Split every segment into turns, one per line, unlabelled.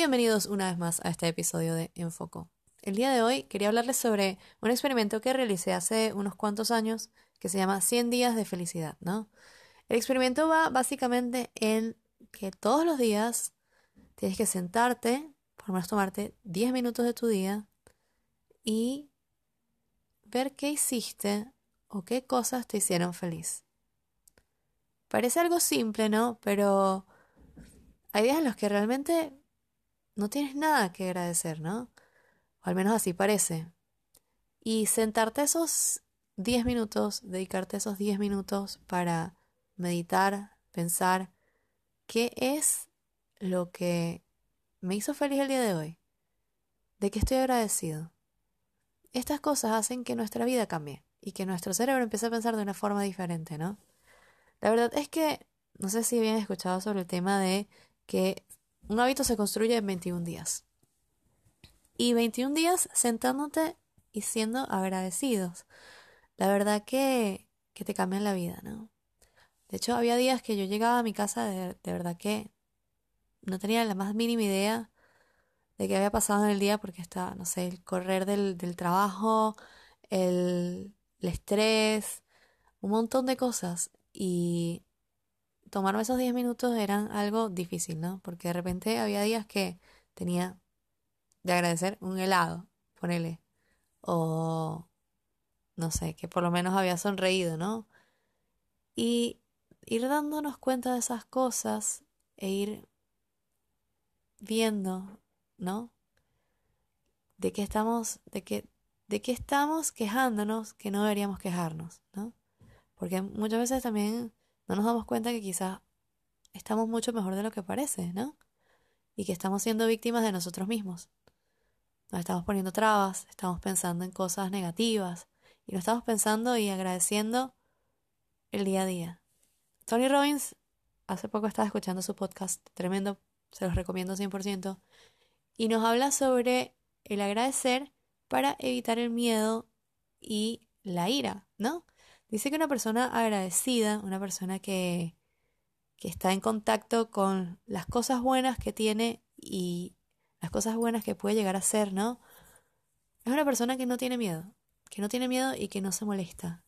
Bienvenidos una vez más a este episodio de Enfoco. El día de hoy quería hablarles sobre un experimento que realicé hace unos cuantos años que se llama 100 días de felicidad, ¿no? El experimento va básicamente en que todos los días tienes que sentarte, por lo menos tomarte 10 minutos de tu día y ver qué hiciste o qué cosas te hicieron feliz. Parece algo simple, ¿no? Pero hay días en los que realmente no tienes nada que agradecer, ¿no? O al menos así parece. Y sentarte esos 10 minutos, dedicarte esos 10 minutos para meditar, pensar qué es lo que me hizo feliz el día de hoy, de qué estoy agradecido. Estas cosas hacen que nuestra vida cambie y que nuestro cerebro empiece a pensar de una forma diferente, ¿no? La verdad es que, no sé si habían escuchado sobre el tema de que un hábito se construye en 21 días. Y 21 días sentándote y siendo agradecidos. La verdad que, que te cambian la vida, ¿no? De hecho, había días que yo llegaba a mi casa de, de verdad que no tenía la más mínima idea de qué había pasado en el día porque está, no sé, el correr del, del trabajo, el, el estrés, un montón de cosas. Y tomarme esos 10 minutos eran algo difícil, ¿no? Porque de repente había días que tenía de agradecer un helado, ponele. O no sé, que por lo menos había sonreído, ¿no? Y ir dándonos cuenta de esas cosas e ir viendo, ¿no? De qué estamos, de qué, de qué estamos quejándonos que no deberíamos quejarnos, ¿no? Porque muchas veces también no nos damos cuenta que quizás estamos mucho mejor de lo que parece, ¿no? Y que estamos siendo víctimas de nosotros mismos. Nos estamos poniendo trabas, estamos pensando en cosas negativas y no estamos pensando y agradeciendo el día a día. Tony Robbins, hace poco estaba escuchando su podcast, tremendo, se los recomiendo 100%, y nos habla sobre el agradecer para evitar el miedo y la ira, ¿no? Dice que una persona agradecida, una persona que, que está en contacto con las cosas buenas que tiene y las cosas buenas que puede llegar a ser, ¿no? Es una persona que no tiene miedo, que no tiene miedo y que no se molesta.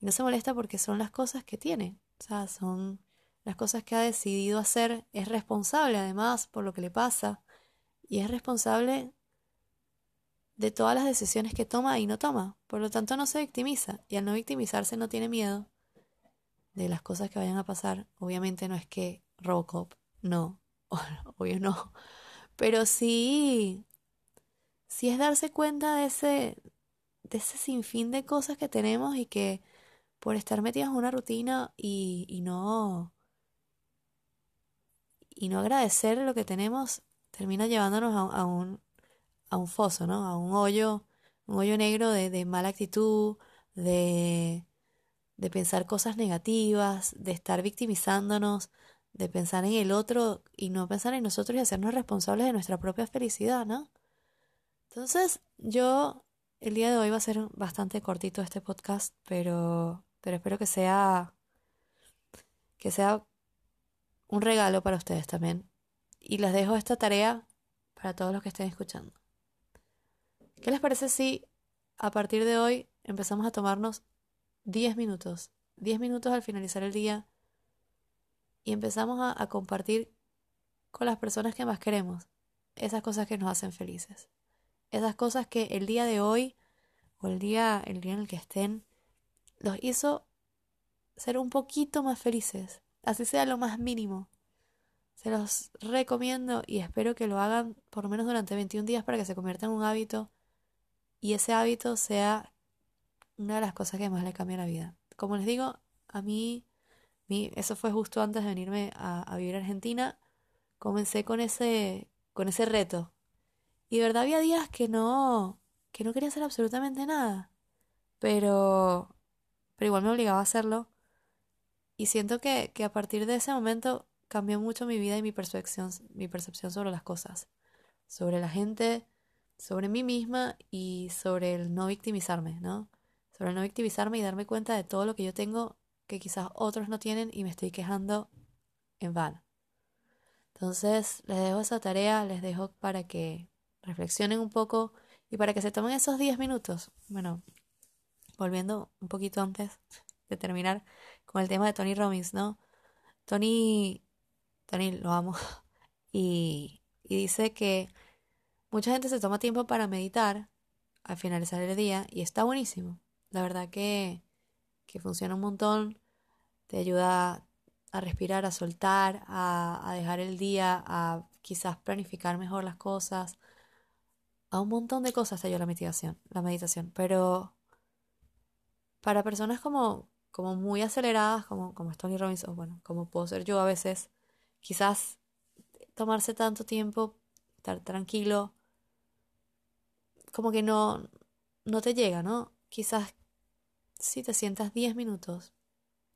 Y no se molesta porque son las cosas que tiene, o sea, son las cosas que ha decidido hacer, es responsable además por lo que le pasa y es responsable de todas las decisiones que toma y no toma. Por lo tanto, no se victimiza. Y al no victimizarse no tiene miedo de las cosas que vayan a pasar. Obviamente no es que Robocop, no, obvio no. Pero sí, sí es darse cuenta de ese, de ese sinfín de cosas que tenemos y que por estar metidas en una rutina y, y no y no agradecer lo que tenemos termina llevándonos a, a un a un foso, ¿no? A un hoyo, un hoyo negro de, de mala actitud, de, de pensar cosas negativas, de estar victimizándonos, de pensar en el otro y no pensar en nosotros y hacernos responsables de nuestra propia felicidad, ¿no? Entonces, yo el día de hoy va a ser bastante cortito este podcast, pero pero espero que sea que sea un regalo para ustedes también. Y les dejo esta tarea para todos los que estén escuchando. ¿Qué les parece si a partir de hoy empezamos a tomarnos 10 minutos, 10 minutos al finalizar el día y empezamos a, compartir con las personas que más queremos esas cosas que nos hacen felices, esas cosas que el día de hoy o el día, el día en el que estén los hizo ser un poquito más felices, así sea lo más mínimo. Se los recomiendo y espero que lo hagan por lo menos durante 21 días para que se convierta en un hábito y ese hábito sea una de las cosas que más le cambia la vida. Como les digo, a mí, eso fue justo antes de venirme a, a, vivir a Argentina, comencé con ese, con ese reto. Y de verdad había días que no, que no quería hacer absolutamente nada. Pero, pero igual me obligaba a hacerlo. Y siento que, que a partir de ese momento cambió mucho mi vida y mi percepción, mi percepción sobre las cosas. Sobre la gente, sobre mí misma y sobre el no victimizarme, ¿no? Sobre el no victimizarme y darme cuenta de todo lo que yo tengo que quizás otros no tienen y me estoy quejando en vano. Entonces, les dejo esa tarea, les dejo para que reflexionen un poco y para que se tomen esos 10 minutos. Bueno, volviendo un poquito antes de terminar con el tema de Tony Robbins, ¿no? Tony, Tony lo amo, y, y dice que mucha gente se toma tiempo para meditar al finalizar el día y está buenísimo. La verdad que, que funciona un montón, te ayuda a respirar, a soltar, a, dejar el día, a quizás planificar mejor las cosas, a un montón de cosas te ayuda la meditación, la meditación, pero para personas como, como muy aceleradas, como, como Tony Robbins, o bueno, como puedo ser yo a veces, quizás tomarse tanto tiempo, estar tranquilo, como que no, no te llega, ¿no? Quizás si te sientas 10 minutos,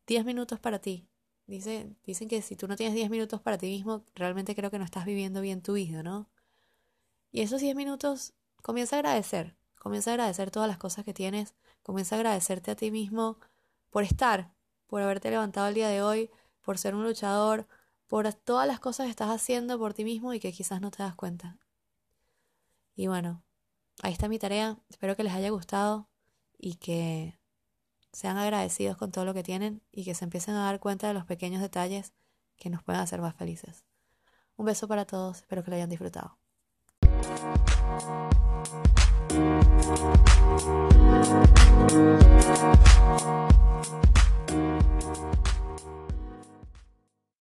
10 minutos para ti. Dice, dicen que si tú no tienes 10 minutos para ti mismo, realmente creo que no estás viviendo bien tu vida, ¿no? Y esos 10 minutos comienza a agradecer, comienza a agradecer todas las cosas que tienes, comienza a agradecerte a ti mismo por estar, por haberte levantado el día de hoy, por ser un luchador, por todas las cosas que estás haciendo por ti mismo y que quizás no te das cuenta. Y bueno, ahí está mi tarea, espero que les haya gustado y que sean agradecidos con todo lo que tienen y que se empiecen a dar cuenta de los pequeños detalles que nos pueden hacer más felices. Un beso para todos, espero que lo hayan disfrutado.